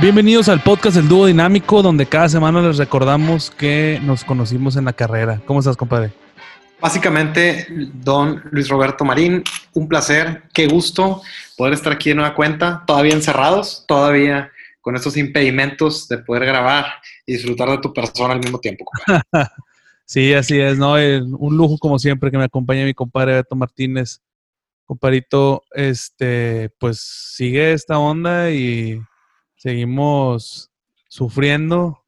Bienvenidos al podcast El Dúo Dinámico, donde cada semana les recordamos que nos conocimos en la carrera. ¿Cómo estás, compadre? Básicamente, don Luis Roberto Marín, un placer, qué gusto poder estar aquí de nueva cuenta, todavía encerrados, todavía con estos impedimentos de poder grabar y disfrutar de tu persona al mismo tiempo. sí, así es, ¿no? Un lujo como siempre que me acompaña mi compadre Beto Martínez. Comparito, este, pues sigue esta onda y seguimos sufriendo,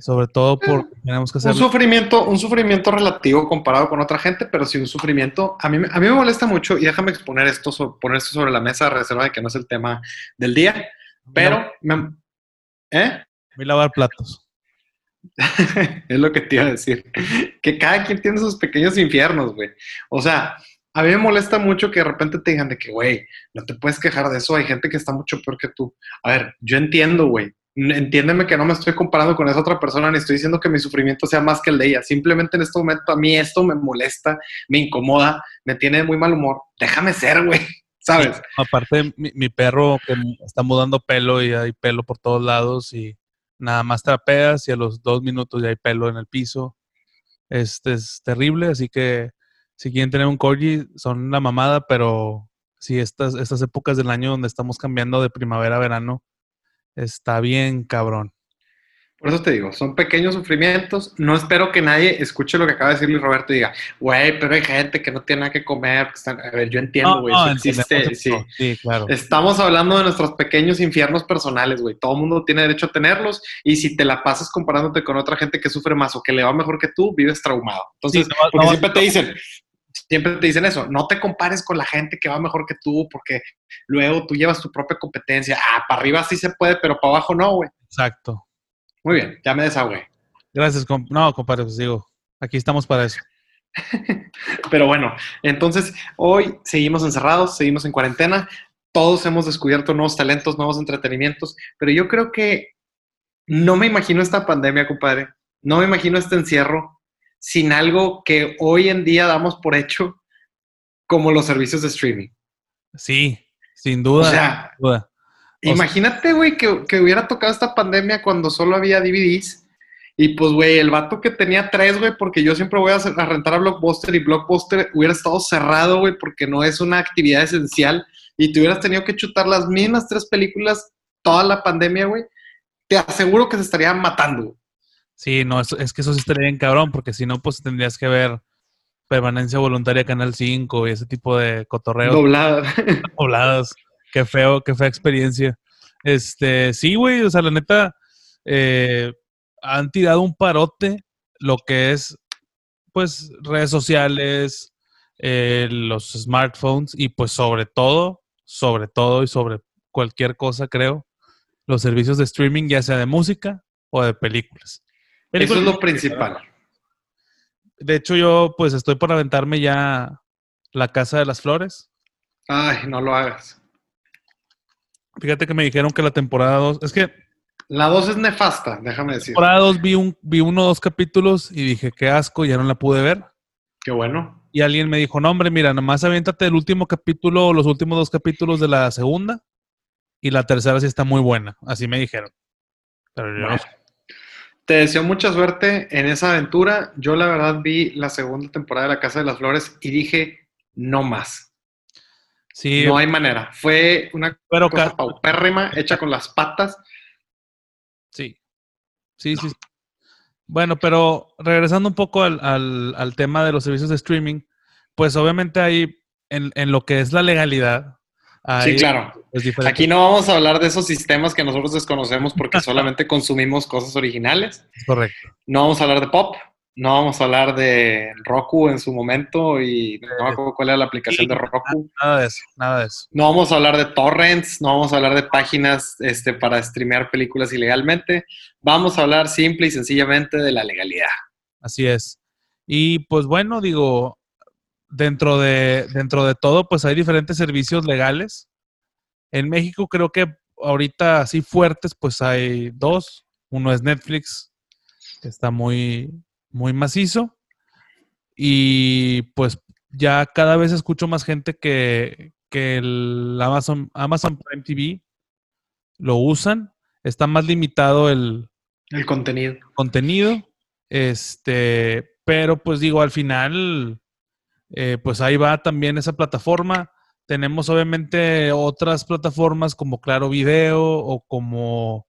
sobre todo porque tenemos que hacer... Un sufrimiento, un sufrimiento relativo comparado con otra gente, pero sí un sufrimiento. A mí, a mí me molesta mucho, y déjame exponer esto, poner esto sobre la mesa, reserva de que no es el tema del día, pero... Me, ¿Eh? Voy a lavar platos. es lo que te iba a decir. Que cada quien tiene sus pequeños infiernos, güey. O sea, a mí me molesta mucho que de repente te digan de que, güey, no te puedes quejar de eso, hay gente que está mucho peor que tú. A ver, yo entiendo, güey. Entiéndeme que no me estoy comparando con esa otra persona ni estoy diciendo que mi sufrimiento sea más que el de ella. Simplemente en este momento a mí esto me molesta, me incomoda, me tiene de muy mal humor. Déjame ser, güey. ¿Sabes? aparte, mi, mi, perro que está mudando pelo y hay pelo por todos lados y nada más trapeas y a los dos minutos ya hay pelo en el piso. Este es terrible, así que si quieren tener un corgi, son la mamada, pero sí, estas, estas épocas del año donde estamos cambiando de primavera a verano, está bien cabrón. Por eso te digo, son pequeños sufrimientos. No espero que nadie escuche lo que acaba de decir Luis Roberto y diga, güey, pero hay gente que no tiene nada que comer. A ver, yo entiendo, güey, no, existe. Sí. sí. claro. Estamos hablando de nuestros pequeños infiernos personales, güey. Todo el mundo tiene derecho a tenerlos. Y si te la pasas comparándote con otra gente que sufre más o que le va mejor que tú, vives traumado. Entonces, porque siempre te dicen, siempre te dicen eso, no te compares con la gente que va mejor que tú, porque luego tú llevas tu propia competencia. Ah, para arriba sí se puede, pero para abajo no, güey. Exacto. Muy bien, ya me desahogué. Gracias, no, compadre, pues digo, aquí estamos para eso. pero bueno, entonces hoy seguimos encerrados, seguimos en cuarentena, todos hemos descubierto nuevos talentos, nuevos entretenimientos, pero yo creo que no me imagino esta pandemia, compadre, no me imagino este encierro sin algo que hoy en día damos por hecho como los servicios de streaming. Sí, sin duda. O sea, imagínate, güey, que, hubiera tocado esta pandemia cuando solo había DVDs. Y pues, güey, el vato que tenía tres, güey, porque yo siempre voy a, a, rentar a Blockbuster y Blockbuster hubiera estado cerrado, güey, porque no es una actividad esencial. Y te hubieras tenido que chutar las mismas tres películas toda la pandemia, güey. Te aseguro que se estarían matando. Sí, no, es, que eso sí estaría bien cabrón, porque si no, pues tendrías que ver permanencia voluntaria Canal 5 y ese tipo de cotorreos. Dobladas. Dobladas. Qué feo, qué fea experiencia. Este, sí, güey, o sea, la neta, eh, han tirado un parote lo que es, pues, redes sociales, eh, los smartphones y pues sobre todo, sobre todo y sobre cualquier cosa, creo, los servicios de streaming, ya sea de música o de películas. Eso es lo principal. De hecho, yo pues estoy por aventarme ya La Casa de las Flores. Ay, no lo hagas. Fíjate que me dijeron que la temporada 2, es que... La 2 es nefasta, déjame decir. La temporada 2 vi, un, vi uno o dos capítulos y dije, qué asco, ya no la pude ver. Qué bueno. Y alguien me dijo, no hombre, mira, nomás aviéntate el último capítulo, los últimos dos capítulos de la segunda y la tercera sí está muy buena. Así me dijeron. Pero yo no. Te deseo mucha suerte en esa aventura. Yo la verdad vi la segunda temporada de La Casa de las Flores y dije, no más. Sí. No hay manera. Fue una pero cosa paupérrima, hecha con las patas. Sí. Sí, sí. Bueno, pero regresando un poco al, tema de los servicios de streaming, pues obviamente hay en, en lo que es la legalidad, sí, claro. Aquí no vamos a hablar de esos sistemas que nosotros desconocemos porque solamente consumimos cosas originales. Correcto. No vamos a hablar de pop, no vamos a hablar de Roku en su momento y no me acuerdo cuál era la aplicación de Roku. Nada de eso, nada de eso. No vamos a hablar de torrents, no vamos a hablar de páginas este, para streamear películas ilegalmente. Vamos a hablar simple y sencillamente de la legalidad. Así es. Y pues bueno, digo, dentro de, dentro de todo, pues hay diferentes servicios legales. En México creo que ahorita así fuertes, pues hay dos. Uno es Netflix, que está muy, muy macizo. Y pues ya cada vez escucho más gente que, que el Amazon, Amazon Prime TV lo usan. está más limitado el, el contenido. Contenido. Este, pero pues digo, al final, eh, pues ahí va también esa plataforma. Tenemos obviamente otras plataformas como Claro Video o como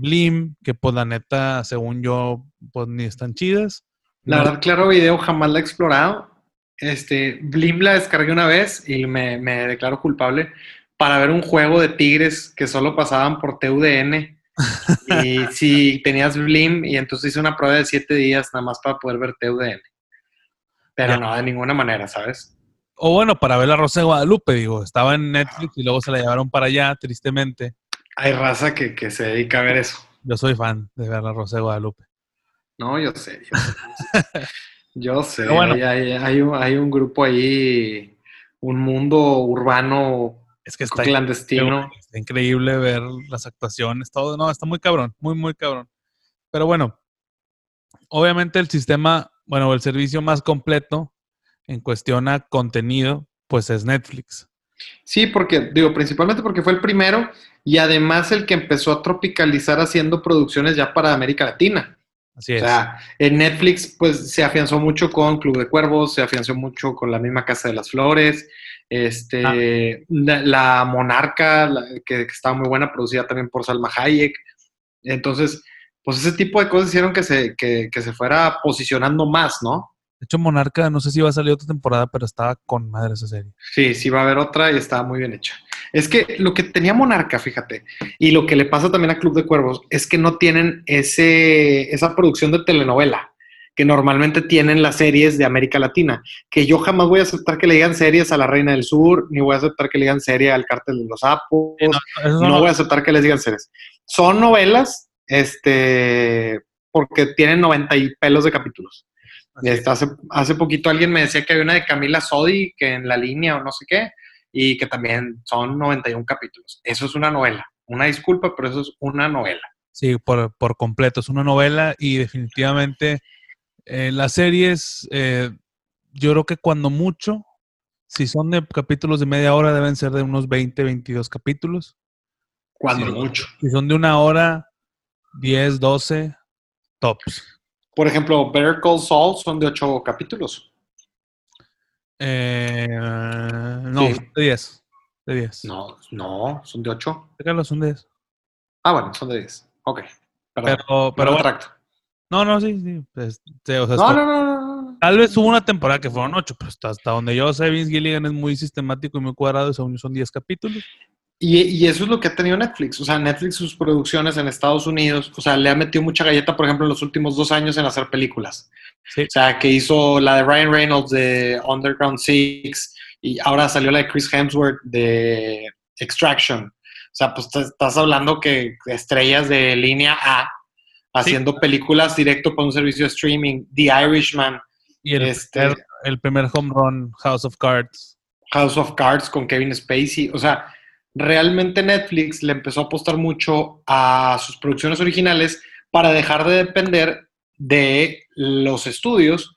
Blim, que pues la neta, según yo, pues ni están chidas. La verdad, Claro Video jamás la he explorado. Este, Blim la descargué una vez y me, me declaro culpable para ver un juego de tigres que solo pasaban por TUDN. y si tenías Blim y entonces hice una prueba de siete días nada más para poder ver TUDN. Pero no, de ninguna manera, ¿sabes? O bueno, para ver la Rosa de Guadalupe, digo, estaba en Netflix y luego se la llevaron para allá, tristemente. Hay raza que, que se dedica a ver eso. Yo soy fan de ver la Rosa de Guadalupe. No, yo sé. Yo sé. Bueno, hay, hay, un, hay, un, grupo ahí, un mundo urbano es que está clandestino. Está increíble ver las actuaciones, todo. No, está muy cabrón, muy, muy cabrón. Pero bueno, obviamente el sistema, bueno, el servicio más completo en cuestión a contenido, pues es Netflix. Sí, porque, digo, principalmente porque fue el primero y además el que empezó a tropicalizar haciendo producciones ya para América Latina. Así es. O sea, en Netflix, pues se afianzó mucho con Club de Cuervos, se afianzó mucho con la misma Casa de las Flores, este, ah. la, Monarca, que, estaba muy buena, producida también por Salma Hayek. Entonces, pues ese tipo de cosas hicieron que se, que, que se fuera posicionando más, ¿no? De hecho, Monarca, no sé si va a salir otra temporada, pero estaba con madre esa serie. Sí, sí va a haber otra y estaba muy bien hecha. Es que lo que tenía Monarca, fíjate, y lo que le pasa también a Club de Cuervos, es que no tienen ese, esa producción de telenovela que normalmente tienen las series de América Latina, que yo jamás voy a aceptar que le digan series a la Reina del Sur, ni voy a aceptar que le digan serie al Cártel de los Sapos, no, voy a aceptar que les digan series. Son novelas, este, porque tienen 90 y pelos de capítulos. Este, hace, hace poquito alguien me decía que había una de Camila Sodi, que en la línea o no sé qué, y que también son 91 capítulos. Eso es una novela. Una disculpa, pero eso es una novela. Sí, por, completo. Es una novela y definitivamente eh, las series, eh, yo creo que cuando mucho, si son de capítulos de media hora, deben ser de unos 20, 22 capítulos. Cuando mucho. Si son de una hora, 10, 12, tops. Por ejemplo, Better Call Saul son de ocho capítulos. Eh, no, de 10. De 10. No, no, son de 8. son de 10. Ah, bueno, son de 10. Ok. Pero, pero No, no, sí, sí. Pues, no, no, no, no, Tal vez hubo una temporada que fueron 8, pero hasta, hasta donde yo sé, Vince Gilligan es muy sistemático y muy cuadrado, son 10 capítulos. Y, eso es lo que ha tenido Netflix. O sea, Netflix, sus producciones en Estados Unidos, o sea, le ha metido mucha galleta, por ejemplo, en los últimos dos años en hacer películas. O sea, que hizo la de Ryan Reynolds de Underground Six y ahora salió la de Chris Hemsworth de Extraction. O sea, pues estás hablando que estrellas de línea A haciendo películas directo por un servicio de streaming, The Irishman. Y el, este, el primer home run, House of Cards. House of Cards con Kevin Spacey. O sea, realmente Netflix le empezó a apostar mucho a sus producciones originales para dejar de depender de los estudios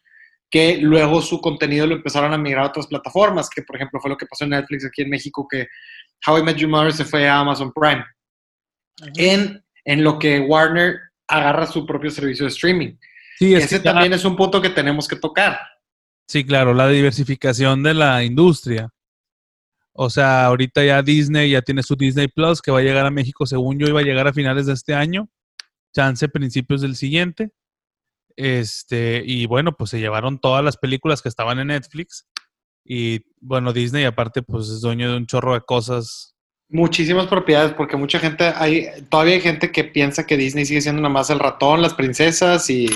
que luego su contenido lo empezaron a migrar a otras plataformas, que por ejemplo fue lo que pasó en Netflix aquí en México, que How I Met Your Mother se fue a Amazon Prime, en, en lo que Warner agarra su propio servicio de streaming. Sí, Ese también es un punto que tenemos que tocar. Sí, claro, la diversificación de la industria. O sea, ahorita ya Disney ya tiene su Disney Plus que va a llegar a México, según yo, iba a llegar a finales de este año, chance principios del siguiente. Este, y bueno, pues se llevaron todas las películas que estaban en Netflix. Y bueno, Disney aparte pues es dueño de un chorro de cosas Muchísimas propiedades, porque mucha gente, hay, todavía hay gente que piensa que Disney sigue siendo nada más el ratón, las princesas y,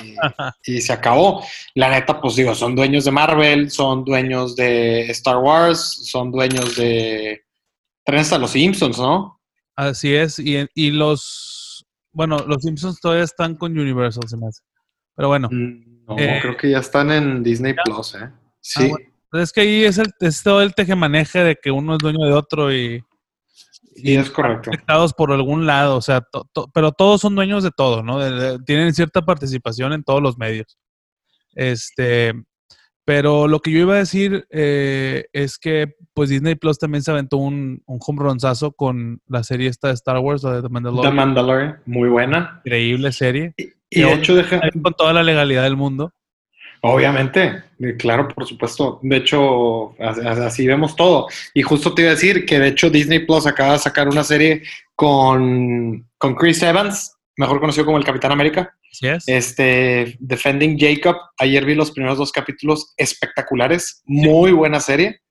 y, se acabó. La neta, pues digo, son dueños de Marvel, son dueños de Star Wars, son dueños de... Traen hasta los Simpsons, ¿no? Así es, y, y los... Bueno, los Simpsons todavía están con Universal, se me hace. Pero bueno. Mm, no, eh, creo que ya están en Disney Plus, ¿eh? Ah, sí. es que ahí es, el, es todo el tejemaneje de que uno es dueño de otro y y es correcto. Afectados por algún lado, o sea, pero todos son dueños de todo, ¿no? tienen cierta participación en todos los medios. Este, Pero lo que yo iba a decir eh, es que pues Disney Plus también se aventó un, un home runzazo con la serie esta de Star Wars, la de The Mandalorian. The Mandalorian, muy buena. Increíble serie. Y, de hecho deja... Con toda la legalidad del mundo. Obviamente, claro, por supuesto. De hecho, así vemos todo. Y justo te iba a decir que de hecho Disney Plus acaba de sacar una serie con, con Chris Evans, mejor conocido como el Capitán América. Este, Defending Jacob. Ayer vi los primeros dos capítulos espectaculares. Muy buena serie.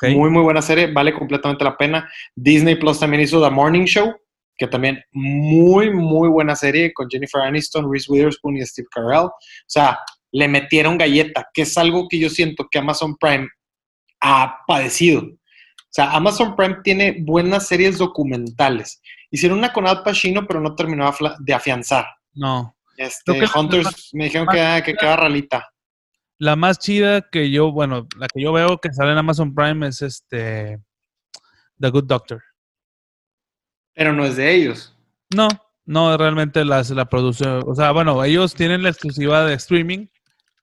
Muy, muy buena serie. Vale completamente la pena. Disney Plus también hizo The Morning Show, que también muy, muy buena serie con Jennifer Aniston, Reese Witherspoon y Steve Carell. O sea, le metieron galleta, que es algo que yo siento que Amazon Prime ha padecido. O sea, Amazon Prime tiene buenas series documentales. Hicieron una con Al Pacino, pero no terminó de afianzar. No. Este, Hunters me dijeron que, que queda ralita. La más chida que yo, bueno, la que yo veo que sale en Amazon Prime es este The Good Doctor. Pero no es de ellos. No, no, realmente la, la produce. O sea, bueno, ellos tienen la exclusiva de streaming,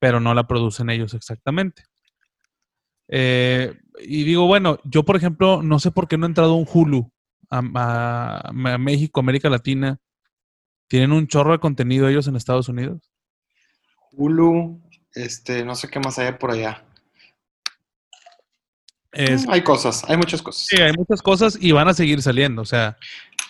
pero no la producen ellos exactamente. Eh, y digo, bueno, yo por ejemplo, no sé por qué no ha entrado un Hulu a, México, América Latina. ¿Tienen un chorro de contenido ellos en Estados Unidos? Hulu, este, no sé qué más hay por allá. Hay cosas, hay muchas cosas. Sí, hay muchas cosas y van a seguir saliendo, o sea.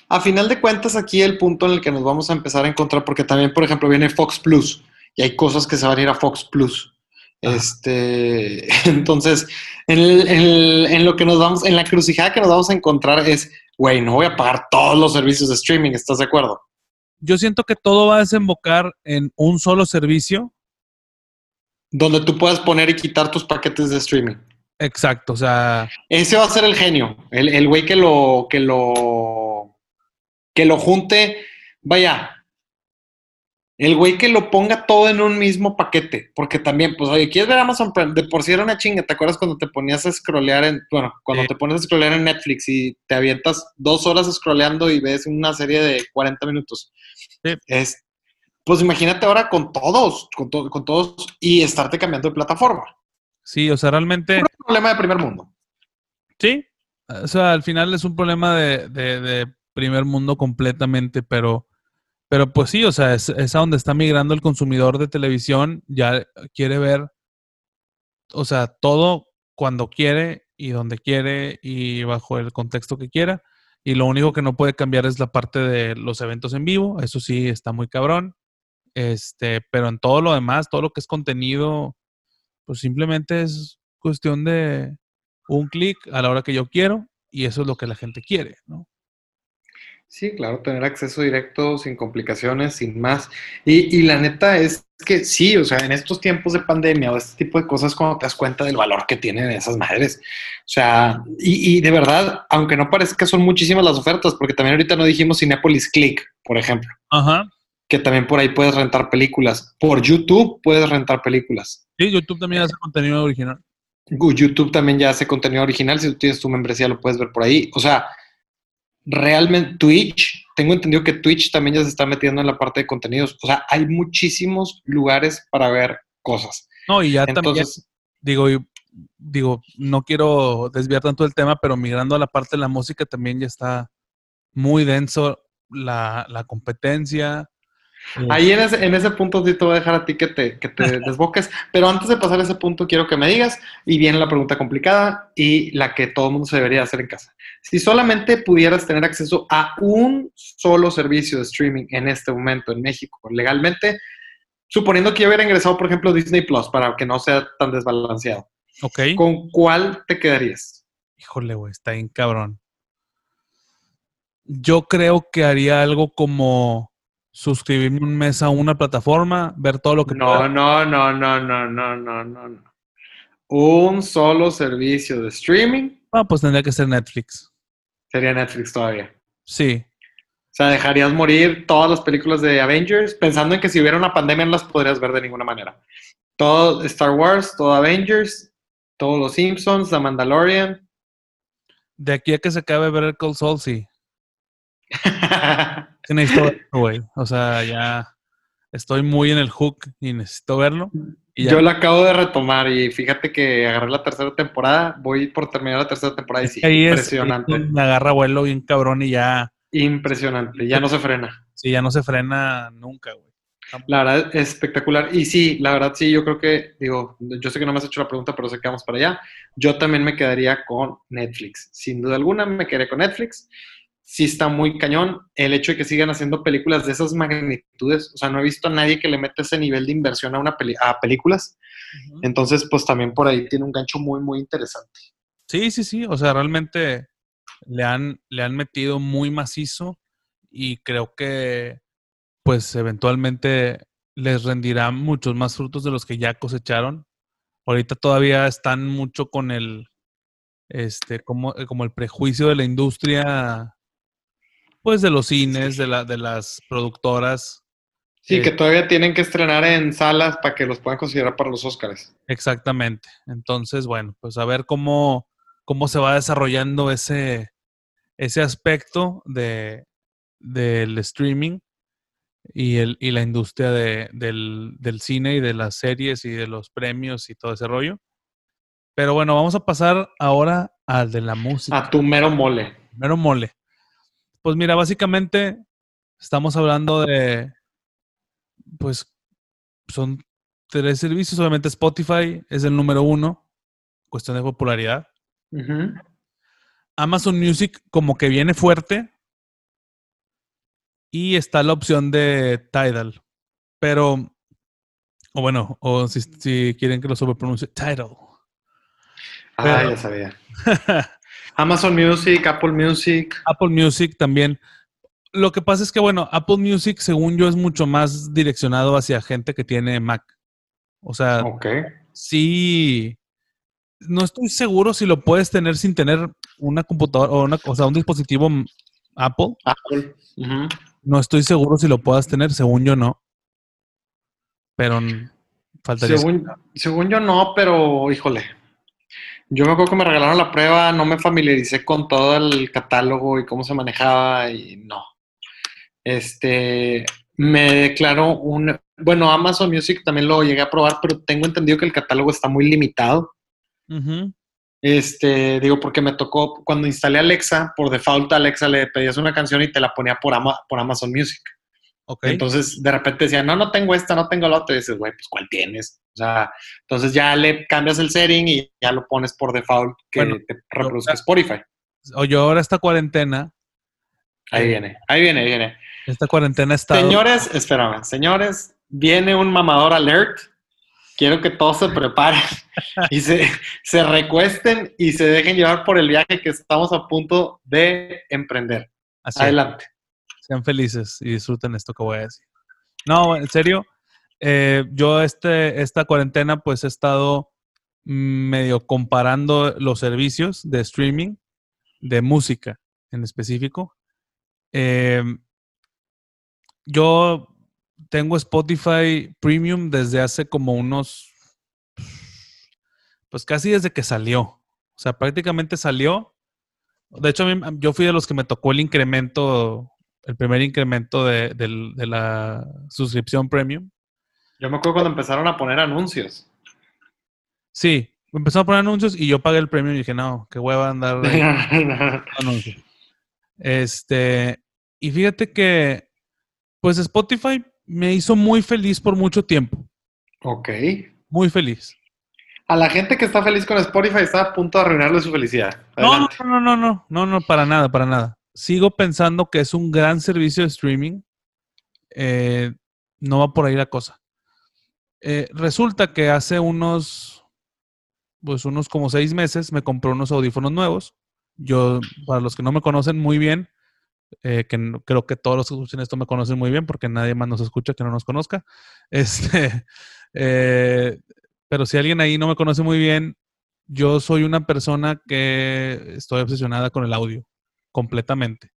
A final de cuentas, aquí el punto en el que nos vamos a empezar a encontrar, porque también, por ejemplo, viene Fox Plus y hay cosas que se van a ir a Fox Plus. Este, entonces, en, lo que nos vamos, en la crucijada que nos vamos a encontrar es, güey, no voy a pagar todos los servicios de streaming, ¿estás de acuerdo? Yo siento que todo va a desembocar en un solo servicio. Donde tú puedas poner y quitar tus paquetes de streaming. Exacto, o sea. Ese va a ser el genio. El güey que lo, que lo, que lo junte. Vaya, el güey que lo ponga todo en un mismo paquete, porque también, pues, oye, ¿quieres ver Amazon Prime? De por sí era una chinga, ¿te acuerdas cuando te ponías a scrollear en, bueno, cuando te pones a scrollear en Netflix y te avientas dos horas scrolleando y ves una serie de 40 minutos? Es, pues imagínate ahora con todos, con, con todos y estarte cambiando de plataforma. Sí, o sea, realmente... Es un problema de primer mundo. Sí, o sea, al final es un problema de, de primer mundo completamente, pero pero pues sí, o sea, es, a donde está migrando el consumidor de televisión, ya quiere ver, o sea, todo cuando quiere y donde quiere y bajo el contexto que quiera. Y lo único que no puede cambiar es la parte de los eventos en vivo, eso sí está muy cabrón. Este, pero en todo lo demás, todo lo que es contenido, pues simplemente es cuestión de un clic a la hora que yo quiero y eso es lo que la gente quiere, ¿no? Sí, claro, tener acceso directo sin complicaciones, sin más. Y, la neta es que sí, o sea, en estos tiempos de pandemia o este tipo de cosas, cuando te das cuenta del valor que tienen esas madres. O sea, y, de verdad, aunque no parezca, son muchísimas las ofertas, porque también ahorita no dijimos Cinepolis Click, por ejemplo. Ajá. Que también por ahí puedes rentar películas. Por YouTube puedes rentar películas. Sí, YouTube también hace contenido original. YouTube también ya hace contenido original. Si tú tienes tu membresía, lo puedes ver por ahí. O sea, realmente Twitch, tengo entendido que Twitch también ya se está metiendo en la parte de contenidos. O sea, hay muchísimos lugares para ver cosas. No, y ya Entonces, también, digo, digo, no quiero desviar tanto el tema, pero migrando a la parte de la música también ya está muy denso la, la competencia. Ahí en ese, en ese punto sí te voy a dejar a ti que te, que te desboques, pero antes de pasar a ese punto quiero que me digas, y viene la pregunta complicada y la que todo el mundo se debería hacer en casa. Si solamente pudieras tener acceso a un solo servicio de streaming en este momento en México legalmente, suponiendo que yo hubiera ingresado, por ejemplo, Disney Plus para que no sea tan desbalanceado, okay. ¿con cuál te quedarías? Híjole, güey, está bien cabrón. Yo creo que haría algo como suscribirme un mes a una plataforma, ver todo lo que... No, no, no, no, no, no, no, no. Un solo servicio de streaming. Ah, pues tendría que ser Netflix. Sería Netflix todavía. Sí. O sea, dejarías morir todas las películas de Avengers pensando en que si hubiera una pandemia no las podrías ver de ninguna manera. Todo Star Wars, todo Avengers, todos los Simpsons, The Mandalorian. De aquí a que se acabe ver el Cold Soul, sí. necesito güey. O sea, ya estoy muy en el hook y necesito verlo. Yo la acabo de retomar y fíjate que agarré la tercera temporada, voy por terminar la tercera temporada y sí, impresionante. me agarra vuelo bien cabrón y ya. Impresionante, ya no se frena. Sí, ya no se frena nunca, güey. La verdad es espectacular. Y sí, la verdad sí, yo creo que, digo, yo sé que no me has hecho la pregunta, pero sé que vamos para allá. Yo también me quedaría con Netflix. Sin duda alguna, me quedaría con Netflix sí está muy cañón el hecho de que sigan haciendo películas de esas magnitudes. O sea, no he visto a nadie que le meta ese nivel de inversión a, una a películas. Entonces, pues también por ahí tiene un gancho muy, muy interesante. Sí, sí, sí. O sea, realmente le han, le han metido muy macizo y creo que, pues, eventualmente les rendirá muchos más frutos de los que ya cosecharon. Ahorita todavía están mucho con el, este, como, como el prejuicio de la industria pues de los cines, de, la, de las productoras. Sí, que todavía tienen que estrenar en salas para que los puedan considerar para los Oscars. Exactamente. Entonces, bueno, pues a ver cómo, cómo se va desarrollando ese, ese aspecto de, del streaming y, el, y la industria de, del, del, cine y de las series y de los premios y todo ese rollo. Pero bueno, vamos a pasar ahora al de la música. A tu mero mole. Mero mole. Pues mira, básicamente estamos hablando de, pues son tres servicios. Obviamente Spotify es el número uno, cuestión de popularidad. Amazon Music como que viene fuerte. Y está la opción de Tidal. Pero, o bueno, o si, quieren que lo sobrepronuncie, Tidal. Ah, ya sabía. Amazon Music, Apple Music. Apple Music también. Lo que pasa es que, bueno, Apple Music, según yo, es mucho más direccionado hacia gente que tiene Mac. O sea, sí. No estoy seguro si lo puedes tener sin tener una computadora o, una, o sea, un dispositivo Apple. Apple. No estoy seguro si lo puedas tener, según yo no. Pero faltaría. Según, según yo no, pero híjole, yo me acuerdo que me regalaron la prueba, no me familiaricé con todo el catálogo y cómo se manejaba y no. Este, me declaró un, bueno, Amazon Music también lo llegué a probar, pero tengo entendido que el catálogo está muy limitado. Este, digo, porque me tocó, cuando instalé Alexa, por default a Alexa le pedías una canción y te la ponía por, por Amazon Music. Entonces, de repente decía, no, no tengo esta, no tengo la otra. Y dices, güey, pues ¿cuál tienes? O sea, entonces ya le cambias el setting y ya lo pones por default que te reproduzca Spotify. O yo ahora esta cuarentena. Ahí viene, ahí viene, ahí viene. Esta cuarentena está. Señores, espérame, señores, viene un mamador alert. Quiero que todos se preparen y se, se recuesten y se dejen llevar por el viaje que estamos a punto de emprender. Adelante. Sean felices y disfruten esto que voy a decir. No, en serio, eh, yo este, esta cuarentena pues he estado medio comparando los servicios de streaming de música en específico. Em, yo tengo Spotify Premium desde hace como unos, pues casi desde que salió. O sea, prácticamente salió. De hecho, yo fui de los que me tocó el incremento el primer incremento de, la suscripción premium. Yo me acuerdo cuando empezaron a poner anuncios. Sí, empezaron a poner anuncios y yo pagué el premium y dije, no, qué hueva andar anuncios. Este, y fíjate que, pues Spotify me hizo muy feliz por mucho tiempo. Ok. Muy feliz. A la gente que está feliz con Spotify está a punto de arruinarle su felicidad. No, no, no, no, no, no, no, para nada, para nada sigo pensando que es un gran servicio de streaming. Eh, no va por ahí la cosa. Eh, resulta que hace unos, pues unos como seis meses me compré unos audífonos nuevos. Yo, para los que no me conocen muy bien, eh, creo que todos los que escuchan esto me conocen muy bien porque nadie más nos escucha que no nos conozca. Este, pero si alguien ahí no me conoce muy bien, yo soy una persona que estoy obsesionada con el audio completamente.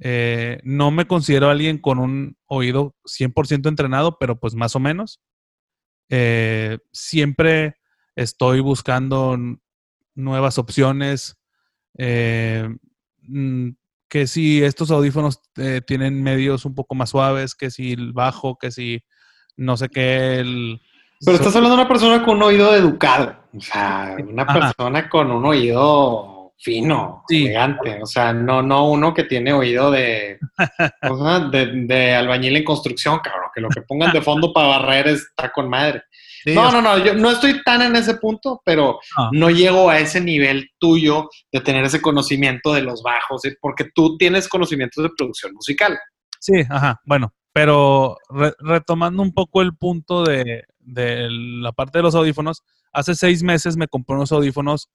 Eh, no me considero alguien con un oído 100% entrenado, pero pues más o menos. Eh, siempre estoy buscando nuevas opciones. Eh, mm, que si estos audífonos tienen medios un poco más suaves, que si el bajo, que si no sé qué, el Pero estás hablando de una persona con un oído educado, o sea, una persona con un oído fino, elegante, o sea, no, no uno que tiene oído de, de, albañil en construcción, cabrón, que lo que pongan de fondo para barrer está con madre. no, no, no, yo no estoy tan en ese punto, pero ah. no llego a ese nivel tuyo de tener ese conocimiento de los bajos, porque tú tienes conocimientos de producción musical. Sí, ajá, bueno, pero retomando un poco el punto de, la parte de los audífonos, hace seis meses me compré unos audífonos,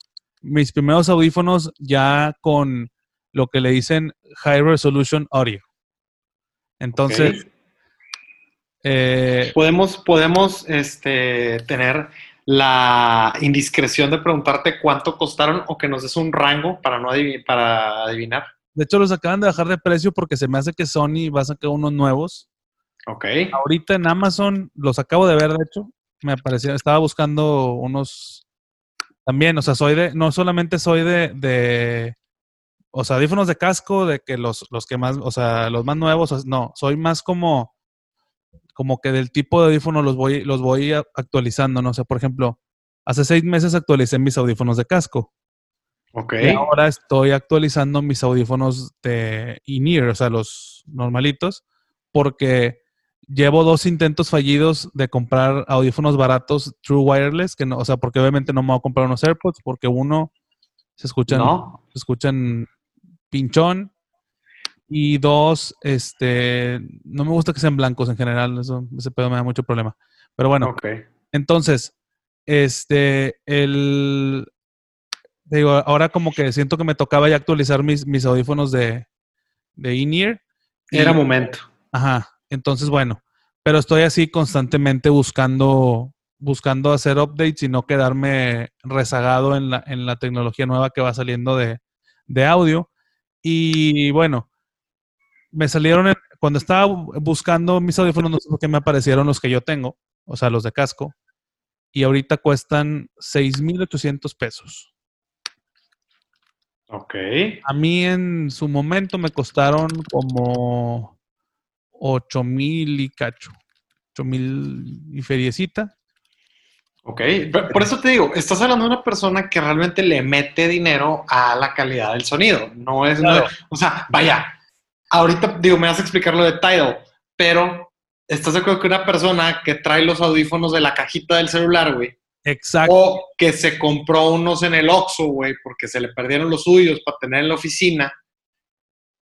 mis primeros audífonos ya con lo que le dicen High Resolution Audio. Entonces, eh, podemos, podemos este, tener la indiscreción de preguntarte cuánto costaron o que nos des un rango para no para adivinar. De hecho, los acaban de bajar de precio porque se me hace que Sony va a sacar unos nuevos. Ok. Ahorita en Amazon, los acabo de ver, de hecho. Me aparecía, estaba buscando unos también, o sea, soy de, no solamente soy de, de o sea, audífonos de casco, de que los, los que más, o sea, los más nuevos, no, soy más como, como que del tipo de audífonos los voy, los voy actualizando, no sé, por ejemplo, hace seis meses actualicé mis audífonos de casco. Ok. Y ahora estoy actualizando mis audífonos de in-ear, o sea, los normalitos, porque llevo dos intentos fallidos de comprar audífonos baratos True Wireless, que no, o sea, porque obviamente no me voy a comprar unos AirPods, porque uno se escuchan, se escuchan pinchón. Y dos, este, no me gusta que sean blancos en general, eso, ese pedo me da mucho problema. Pero bueno, entonces, este, el, digo, ahora como que siento que me tocaba ya actualizar mis, mis audífonos de, de in-ear. Era momento. Ajá, entonces bueno, pero estoy así constantemente buscando, buscando hacer updates y no quedarme rezagado en la, en la tecnología nueva que va saliendo de, de audio. Y bueno, me salieron, cuando estaba buscando mis audífonos, no sé por qué me aparecieron los que yo tengo, o sea, los de casco, y ahorita cuestan 6,800 pesos. Ok. A mí en su momento me costaron como 8 mil y cacho. 8 mil y feriecita. Ok, por eso te digo, estás hablando de una persona que realmente le mete dinero a la calidad del sonido. No es, o sea, vaya, ahorita digo, me vas a explicar lo de Tidal, pero estás de acuerdo que una persona que trae los audífonos de la cajita del celular, güey, Exacto. O que se compró unos en el Oxxo, güey, porque se le perdieron los suyos para tener en la oficina.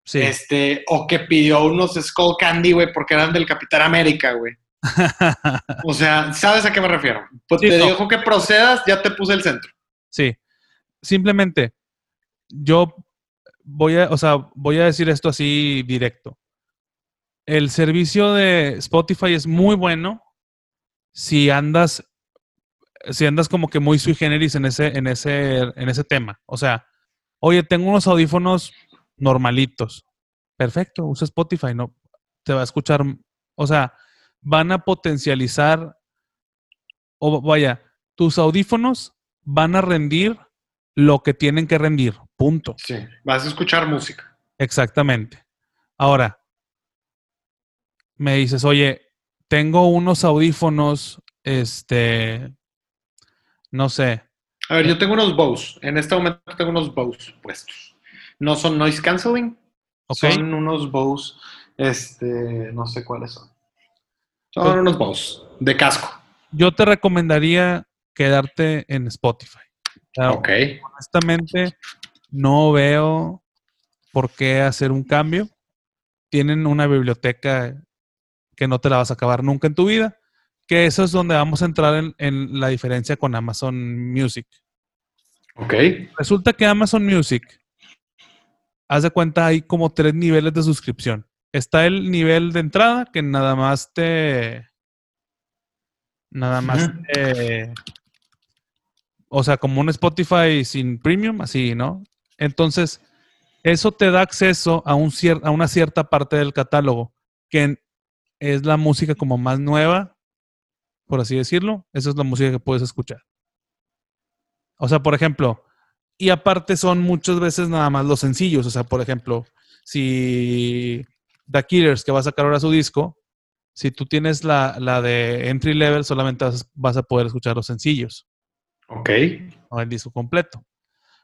Sí. Este, o que pidió unos Skull Candy, güey, porque eran del Capitán América, güey. o sea, ¿sabes a qué me refiero? Pues te dijo que procedas, ya te puse el centro. Sí. Simplemente, yo voy a, o sea, voy a decir esto así directo. El servicio de Spotify es muy bueno si andas si andas como que muy sui generis en ese, en ese, en ese tema. O sea, oye, tengo unos audífonos normalitos. Perfecto, usa Spotify, no te va a escuchar. O sea, van a potencializar, o vaya, tus audífonos van a rendir lo que tienen que rendir. Punto. Sí, vas a escuchar música. Exactamente. Ahora, me dices, oye, tengo unos audífonos, este, no sé. A ver, yo tengo unos Bose. En este momento tengo unos Bose puestos. No son noise canceling. Son unos Bose, este, no sé cuáles son. Son pues unos Bose de casco. Yo te recomendaría quedarte en Spotify. ok. Honestamente, no veo por qué hacer un cambio. Tienen una biblioteca que no te la vas a acabar nunca en tu vida que eso es donde vamos a entrar en, la diferencia con Amazon Music. Ok. Resulta que Amazon Music, haz de cuenta, hay como tres niveles de suscripción. Está el nivel de entrada, que nada más te. Nada más te. O sea, como un Spotify sin premium, así, ¿no? Entonces, eso te da acceso a, un a una cierta parte del catálogo, que es la música como más nueva por así decirlo, esa es la música que puedes escuchar. O sea, por ejemplo, y aparte son muchas veces nada más los sencillos. O sea, por ejemplo, si The Killers, que va a sacar ahora su disco, Si tú tienes la, la de entry level, solamente vas, a poder escuchar los sencillos. Ok. O el disco completo.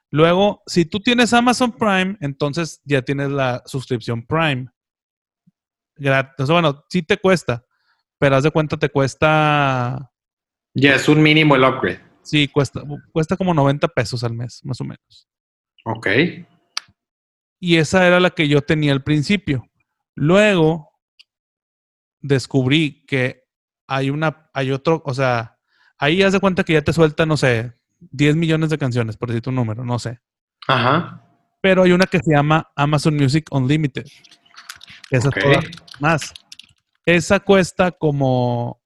Luego, si tú tienes Amazon Prime, entonces ya tienes la suscripción Prime. Gratis. bueno, sí te cuesta, pero haz de cuenta te cuesta... Ya es un mínimo el upgrade. Sí, cuesta, cuesta como 90 pesos al mes, más o menos. Ok. Y esa era la que yo tenía al principio. Luego descubrí que hay una, hay otro, o sea, ahí haz de cuenta que ya te suelta, no sé, 10 millones de canciones, por decir un número, no sé. Ajá. Pero hay una que se llama Amazon Music Unlimited. Esa es más. Esa cuesta como.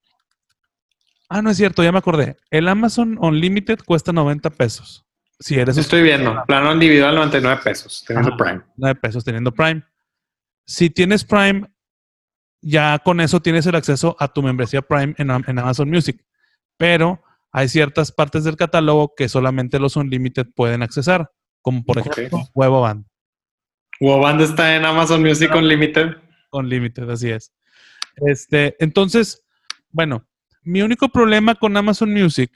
Ah, no es cierto, ya me acordé. El Amazon Unlimited cuesta 90 pesos. Si eres. Estoy viendo. Plano individual, 99 pesos, teniendo Prime. 9 pesos teniendo Prime. Si tienes Prime, ya con eso tienes el acceso a tu membresía Prime en, en Amazon Music. Pero hay ciertas partes del catálogo que solamente los Unlimited pueden accesar, como por ejemplo Huevo Band. Huevo Band está en Amazon Music Unlimited. Unlimited, así es. Este, entonces, bueno, mi único problema con Amazon Music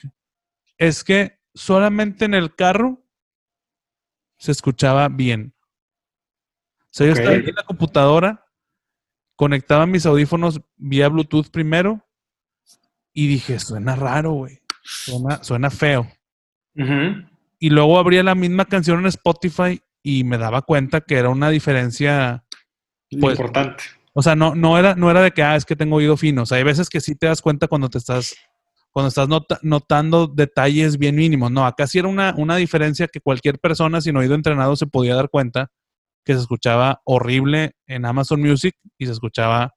es que solamente en el carro se escuchaba bien. O sea, yo estaba en la computadora, conectaba mis audífonos vía Bluetooth primero y dije, suena raro, güey. Suena, feo. Y luego abría la misma canción en Spotify y me daba cuenta que era una diferencia pues, importante. O sea, no, no, era, no era de que, ah, es que tengo oído fino. O sea, hay veces que sí te das cuenta cuando te estás, cuando estás notando detalles bien mínimos. No, acá sí era una, una diferencia que cualquier persona sin oído entrenado se podía dar cuenta que se escuchaba horrible en Amazon Music y se escuchaba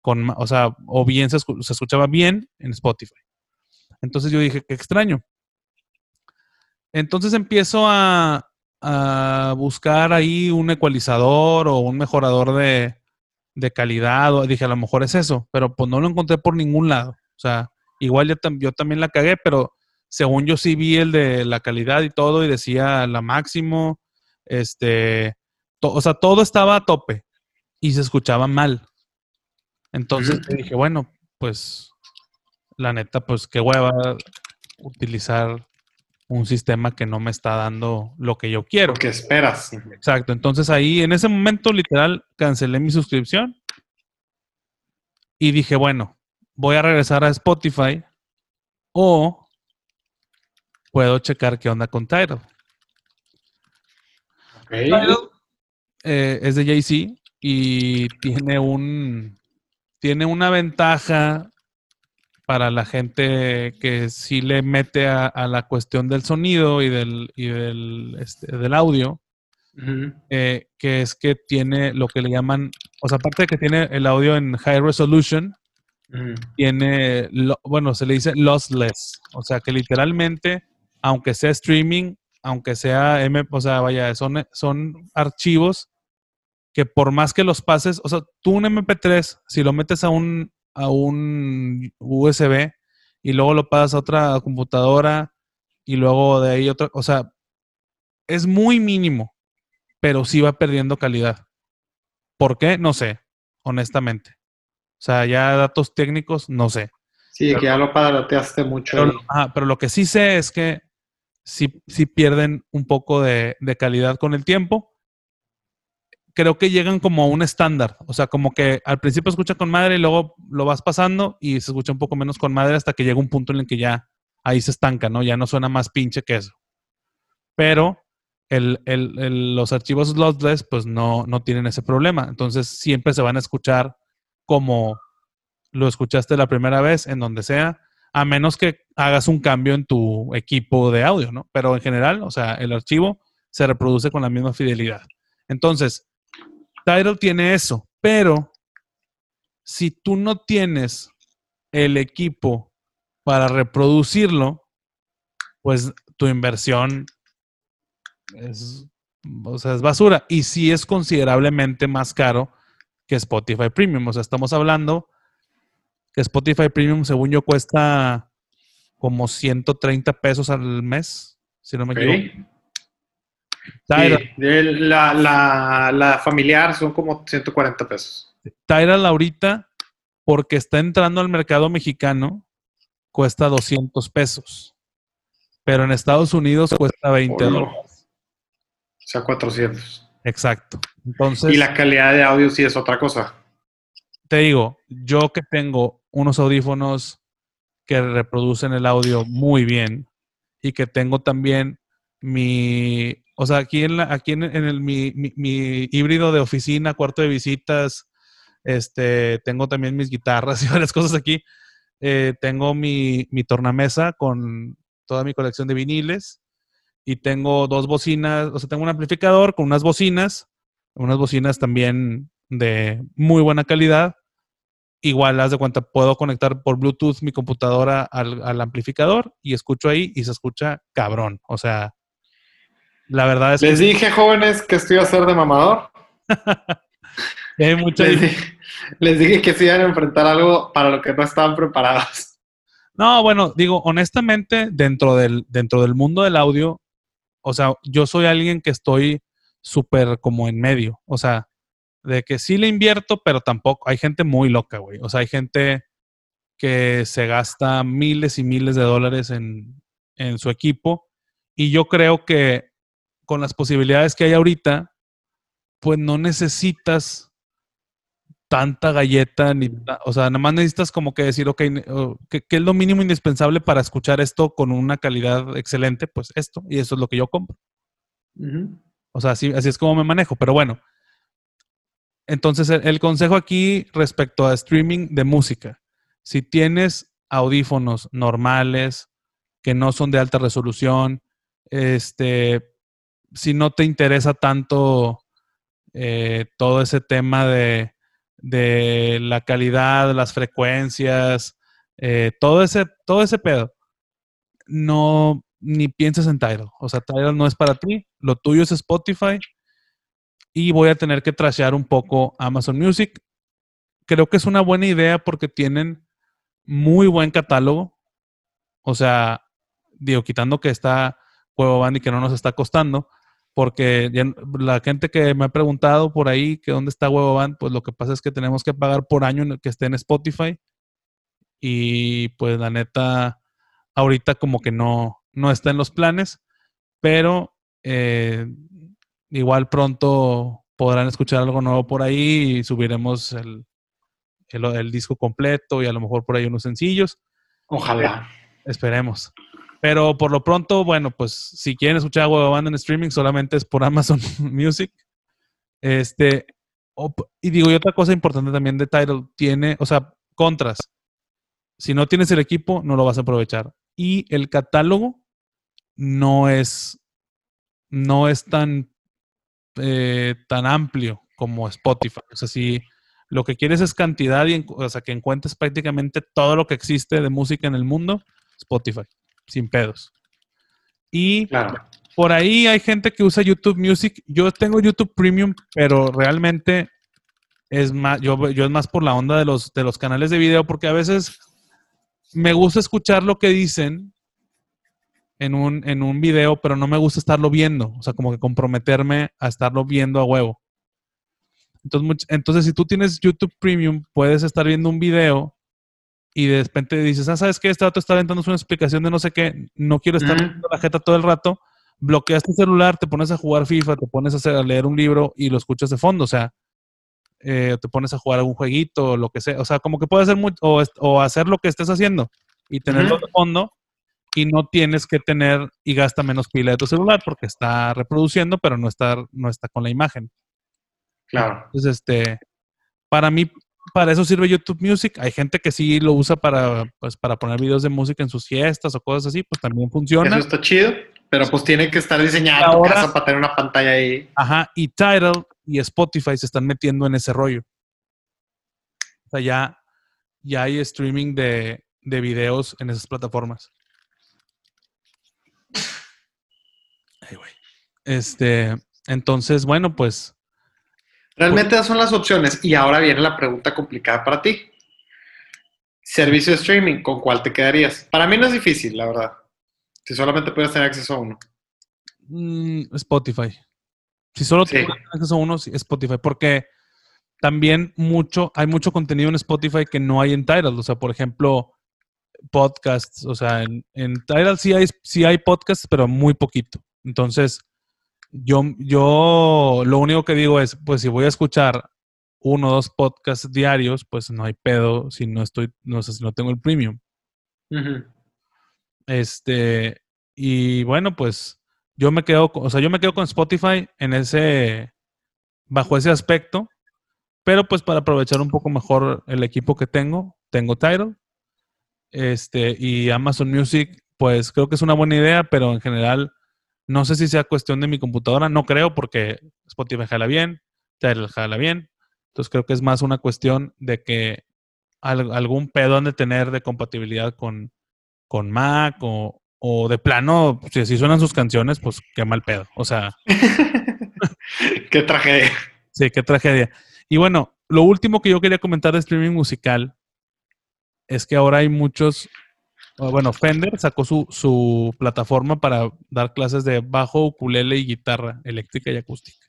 con, o sea, o bien se escuchaba bien en Spotify. Entonces yo dije, qué extraño. Entonces empiezo a, buscar ahí un ecualizador o un mejorador de, calidad. O dije, a lo mejor es eso, pero pues no lo encontré por ningún lado. O sea, igual yo, yo también la cagué, pero según yo sí vi el de la calidad y todo y decía la máximo, este, o sea, todo estaba a tope y se escuchaba mal. Entonces dije, bueno, pues la neta, pues qué hueva utilizar un sistema que no me está dando lo que yo quiero. que esperas. Exacto. Entonces ahí, en ese momento, literal, cancelé mi suscripción y dije, bueno, voy a regresar a Spotify o puedo checar qué onda con Tidal. Eh, es de Jay-Z y tiene un tiene una ventaja para la gente que sí le mete a, la cuestión del sonido y del, del, este, del audio, eh, que es que tiene lo que le llaman, o sea, aparte de que tiene el audio en high resolution, tiene, bueno, se le dice lossless, o sea, que literalmente, aunque sea streaming, aunque sea, M, o sea, vaya, son, son archivos que por más que los pases, o sea, tú un MP3, si lo metes a un, a un USB y luego lo pasas a otra computadora y luego de ahí otra, o sea, es muy mínimo, pero sí va perdiendo calidad. ¿Por qué? No sé, honestamente. O sea, ya datos técnicos, no sé. Sí, que ya lo padaroteaste mucho. Pero, pero lo que sí sé es que sí, sí pierden un poco de, de calidad con el tiempo creo que llegan como a un estándar. O sea, como que al principio escucha con madre y luego lo vas pasando y se escucha un poco menos con madre hasta que llega un punto en el que ya ahí se estanca, ¿no? Ya no suena más pinche que eso. Pero los archivos lossless pues no, no tienen ese problema. Entonces siempre se van a escuchar como lo escuchaste la primera vez, en donde sea, a menos que hagas un cambio en tu equipo de audio, ¿no? Pero en general, o sea, el archivo se reproduce con la misma fidelidad. Entonces, Tidal tiene eso, pero si tú no tienes el equipo para reproducirlo, pues tu inversión es, es basura. Y sí es considerablemente más caro que Spotify Premium. O sea, estamos hablando que Spotify Premium, según yo, cuesta como 130 pesos al mes, si no me equivoco la, la, familiar son como 140 pesos. Tidal ahorita porque está entrando al mercado mexicano, cuesta 200 pesos. Pero en Estados Unidos cuesta 20 dólares. O sea, 400. Exacto. Entonces, y la calidad de audio sí es otra cosa. Te digo, yo que tengo unos audífonos que reproducen el audio muy bien y que tengo también mi, o sea, aquí en, la, aquí en, el, mi, mi, híbrido de oficina, cuarto de visitas, este, tengo también mis guitarras y varias cosas aquí. Eh, tengo mi, mi tornamesa con toda mi colección de viniles y tengo dos bocinas, o sea, tengo un amplificador con unas bocinas, unas bocinas también de muy buena calidad. Igual, haz de cuenta, puedo conectar por Bluetooth mi computadora al, al amplificador y escucho ahí y se escucha cabrón. O sea, la verdad es Les dije, jóvenes, que estoy a ser de mamador. Hay mucha les, dije, les dije que se iban a enfrentar algo para lo que no estaban preparados. No, bueno, digo, honestamente, dentro del, dentro del mundo del audio, o sea, yo soy alguien que estoy súper como en medio. O sea, de que sí le invierto, pero tampoco. Hay gente muy loca, güey. O sea, hay gente que se gasta miles y miles de dólares en, en su equipo. Y yo creo que con las posibilidades que hay ahorita, pues no necesitas tanta galleta, ni, o sea, nada más necesitas como que decir, ok, ¿qué, es lo mínimo indispensable para escuchar esto con una calidad excelente? Pues esto, y eso es lo que yo compro. O sea, así, así es como me manejo, pero bueno. Entonces, el, consejo aquí respecto a streaming de música, si tienes audífonos normales, que no son de alta resolución, este, si no te interesa tanto eh, todo ese tema de, de la calidad, las frecuencias, eh, todo, ese, todo ese pedo, no, ni pienses en Tidal. O sea, Tidal no es para ti, lo tuyo es Spotify y voy a tener que trasear un poco Amazon Music. Creo que es una buena idea porque tienen muy buen catálogo. O sea, digo, quitando que está Juego Band y que no nos está costando, porque la gente que me ha preguntado por ahí que dónde está Huevo Band, pues lo que pasa es que tenemos que pagar por año que esté en Spotify y pues la neta ahorita como que no, no está en los planes, pero eh, igual pronto podrán escuchar algo nuevo por ahí y subiremos el, el disco completo y a lo mejor por ahí unos sencillos. Ojalá. Esperemos. Pero por lo pronto, bueno, pues si quieren escuchar a Huevo Banda en streaming, solamente es por Amazon Music. Este, y digo, y otra cosa importante también de Tidal, tiene, o sea, contras. Si no tienes el equipo, no lo vas a aprovechar. Y el catálogo no es, no es tan, eh, tan amplio como Spotify. O sea, si lo que quieres es cantidad, y, o sea, que encuentres prácticamente todo lo que existe de música en el mundo, Spotify sin pedos. Y por ahí hay gente que usa YouTube Music. Yo tengo YouTube Premium, pero realmente es más, yo, yo es más por la onda de los, de los canales de video, porque a veces me gusta escuchar lo que dicen en un, en un video, pero no me gusta estarlo viendo. O sea, como que comprometerme a estarlo viendo a huevo. Entonces, entonces si tú tienes YouTube Premium, puedes estar viendo un video y de repente dices, ah, ¿sabes qué? Este dato está aventando una explicación de no sé qué, no quiero estar viendo la jeta todo el rato, bloqueas tu celular, te pones a jugar FIFA, te pones a, hacer, a leer un libro y lo escuchas de fondo, o sea, eh, te pones a jugar algún jueguito o lo que sea, o sea, como que puedes hacer mucho, o, hacer lo que estés haciendo y tenerlo de fondo y no tienes que tener y gasta menos pila de tu celular porque está reproduciendo, pero no está, no está con la imagen. Claro. Entonces, este, para mí, para eso sirve YouTube Music. Hay gente que sí lo usa para, pues, para poner videos de música en sus fiestas o cosas así, pues también funciona. Eso está chido, pero pues tiene que estar diseñado casa para tener una pantalla ahí. Ajá, y Tidal y Spotify se están metiendo en ese rollo. O sea, ya, ya hay streaming de, de videos en esas plataformas. Ay, güey. Este, entonces, bueno, pues Realmente esas son las opciones. Y ahora viene la pregunta complicada para ti. Servicio de streaming, ¿con cuál te quedarías? Para mí no es difícil, la verdad. Si solamente puedes tener acceso a uno. Mm, Spotify. Si solo tienes acceso a uno, Spotify. Porque también mucho, hay mucho contenido en Spotify que no hay en Tidal. O sea, por ejemplo, podcasts. O sea, en, en Tidal sí hay, sí hay podcasts, pero muy poquito. Entonces, yo, yo lo único que digo es, pues si voy a escuchar uno o dos podcasts diarios, pues no hay pedo si no estoy, no sé, si no tengo el premium. Este, y bueno, pues yo me quedo, o sea, yo me quedo con Spotify en ese, bajo ese aspecto, pero pues para aprovechar un poco mejor el equipo que tengo, tengo Tidal, este, y Amazon Music, pues creo que es una buena idea, pero en general no sé si sea cuestión de mi computadora, no creo porque Spotify jala bien, Tidal jala bien, entonces creo que es más una cuestión de que algún pedo han de tener de compatibilidad con, con Mac o, o de plano, si así suenan sus canciones, pues qué mal pedo. O sea. qué tragedia. Sí, qué tragedia. Y bueno, lo último que yo quería comentar de streaming musical es que ahora hay muchos. Bueno, Fender sacó su, su plataforma para dar clases de bajo, ukulele y guitarra eléctrica y acústica.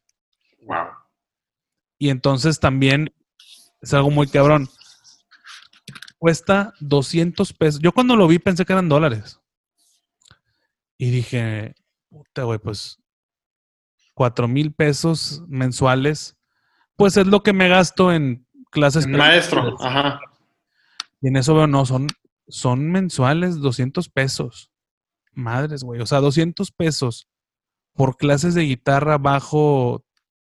Wow. Y entonces también es algo muy cabrón. Cuesta 200 pesos. Yo cuando lo vi pensé que eran dólares. Y dije, puta, güey, pues cuatro mil pesos mensuales, pues es lo que me gasto en clases. maestro, ajá. Y en eso veo, no, son, son mensuales 200 pesos. Madres, güey, o sea, 200 pesos por clases de guitarra, bajo,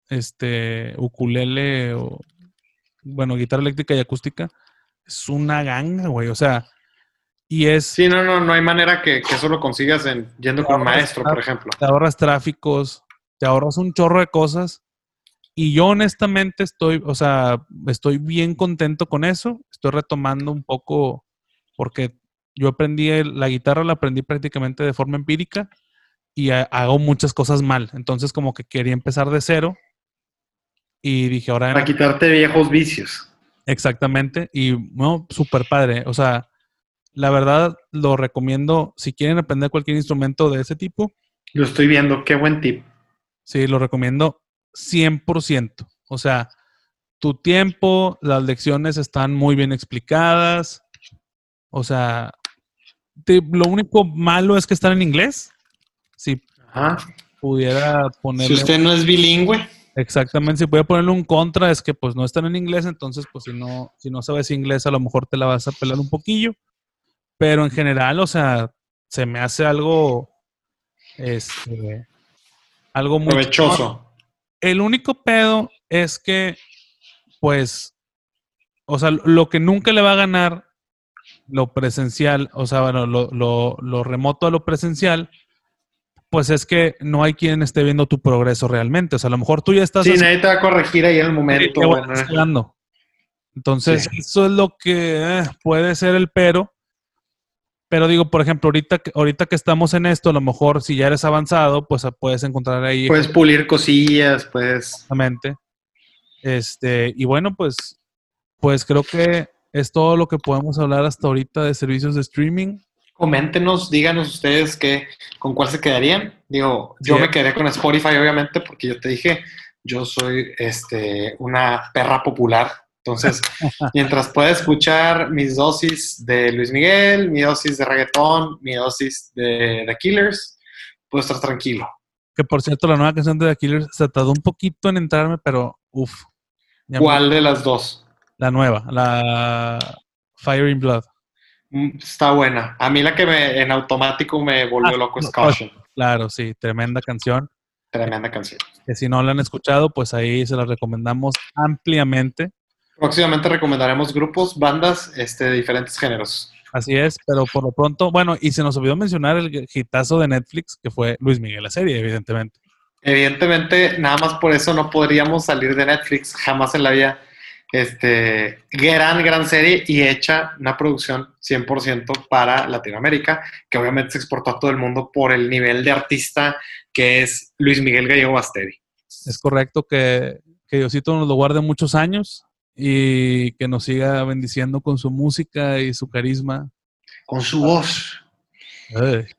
este, ukulele o, bueno, guitarra eléctrica y acústica. Es una ganga, güey, o sea, y es. Sí, no, no, no hay manera que, eso lo consigas en, yendo con un maestro, por ejemplo. Te ahorras tráficos, te ahorras un chorro de cosas. Y yo honestamente estoy, o sea, estoy bien contento con eso. Estoy retomando un poco, porque yo aprendí la guitarra, la aprendí prácticamente de forma empírica y hago muchas cosas mal. Entonces, como que quería empezar de cero. Y dije, ahora. Para quitarte viejos vicios. Exactamente. Y, no, súper padre. O sea, la verdad, lo recomiendo si quieren aprender cualquier instrumento de ese tipo. Lo estoy viendo, qué buen tip. Sí, lo recomiendo 100%. O sea, tu tiempo, las lecciones están muy bien explicadas. O sea, lo único malo es que están en inglés. Si pudiera poner. Si usted no es bilingüe. Exactamente, si pudiera ponerle un contra, es que pues no están en inglés, entonces pues si no, si no sabes inglés, a lo mejor te la vas a pelar un poquillo. Pero en general, o sea, se me hace algo, este, algo muy... Provechoso. El único pedo es que, pues, o sea, lo que nunca le va a ganar lo presencial, o sea, bueno, lo, lo, remoto a lo presencial, pues es que no hay quien esté viendo tu progreso realmente. O sea, a lo mejor tú ya estás... Sí, nadie te va a corregir ahí en el momento. Entonces, eso es lo que eh, puede ser el pero. Pero digo, por ejemplo, ahorita, ahorita que estamos en esto, a lo mejor si ya eres avanzado, pues puedes encontrar ahí. Puedes pulir cosillas, pues. Exactamente. Este, y bueno, pues, pues creo que es todo lo que podemos hablar hasta ahorita de servicios de streaming. Coméntenos, díganos ustedes qué, con cuál se quedarían. Digo, yo me quedé con Spotify, obviamente, porque yo te dije, yo soy este, una perra popular entonces, mientras pueda escuchar mis dosis de Luis Miguel, mi dosis de reggaetón, mi dosis de The Killers, puedo estar tranquilo. Que por cierto, la nueva canción de The Killers se tardó un poquito en entrarme, pero uff. ¿Cuál de las dos? La nueva, la Fire in Blood. Mm, está buena. A mí la que me, en automático me volvió ah, loco es Caution. Claro, sí, tremenda canción. Tremenda canción. Que si no la han escuchado, pues ahí se la recomendamos ampliamente. Próximamente recomendaremos grupos, bandas este, de diferentes géneros. Así es, pero por lo pronto, bueno, y se nos olvidó mencionar el hitazo de Netflix, que fue Luis Miguel, la serie, evidentemente. Evidentemente, nada más por eso no podríamos salir de Netflix, jamás en la vida. Este, gran, gran serie y hecha una producción 100% para Latinoamérica, que obviamente se exportó a todo el mundo por el nivel de artista que es Luis Miguel Gallego Basteri. Es correcto que, que Diosito nos lo guarde muchos años y que nos siga bendiciendo con su música y su carisma. Con su voz.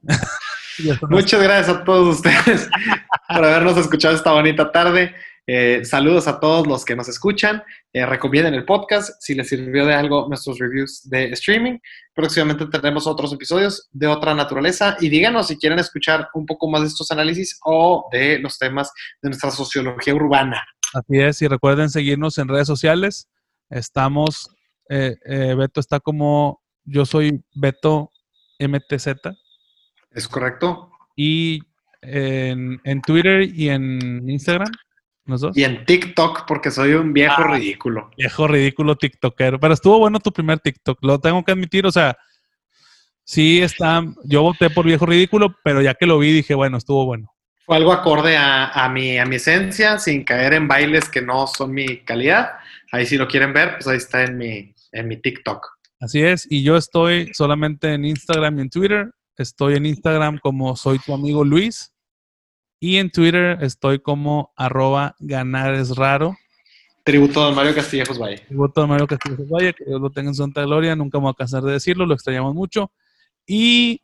Muchas gracias a todos ustedes por habernos escuchado esta bonita tarde. Eh, saludos a todos los que nos escuchan. Eh, recomienden el podcast si les sirvió de algo nuestros reviews de streaming. Próximamente tendremos otros episodios de otra naturaleza y díganos si quieren escuchar un poco más de estos análisis o de los temas de nuestra sociología urbana. Así es, y recuerden seguirnos en redes sociales. Estamos, eh, Beto está como yo soy Beto MTZ. Es correcto. Y en, Twitter y en Instagram. ¿Los dos? Y en TikTok, porque soy un viejo ah, ridículo. Viejo ridículo TikTokero. Pero estuvo bueno tu primer TikTok, lo tengo que admitir. O sea, sí está. Yo voté por viejo ridículo, pero ya que lo vi dije, bueno, estuvo bueno. Fue algo acorde a, mi, a mi esencia, sin caer en bailes que no son mi calidad. Ahí si lo quieren ver, pues ahí está en mi, en mi TikTok. Así es, y yo estoy solamente en Instagram y en Twitter. Estoy en Instagram como soy tu amigo Luis. Y en Twitter estoy como arroba ganar es raro. Tributo a don Mario Castillejos Valle. Tributo a don Mario Castillejos Valle, que Dios lo tenga en santa gloria, nunca me voy a cansar de decirlo, lo extrañamos mucho. Y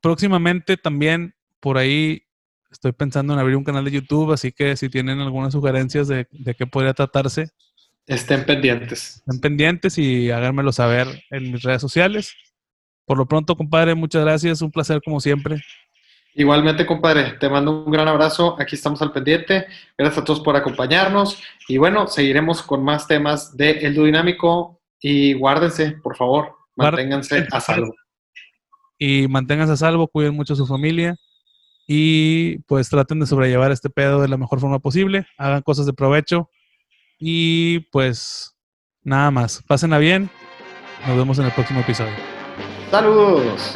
próximamente también por ahí estoy pensando en abrir un canal de YouTube, así que si tienen algunas sugerencias de, de qué podría tratarse, Estén pendientes. Estén pendientes y háganmelo saber en mis redes sociales. Por lo pronto, compadre, muchas gracias. Un placer como siempre. Igualmente, compadre, te mando un gran abrazo. Aquí estamos al pendiente. Gracias a todos por acompañarnos. Y bueno, seguiremos con más temas de El Dinámico. Y guárdense, por favor. Manténganse a salvo. Y manténganse a salvo, cuiden mucho a su familia. Y pues traten de sobrellevar este pedo de la mejor forma posible. Hagan cosas de provecho y pues nada más. Pásenla bien. Nos vemos en el próximo episodio. Saludos.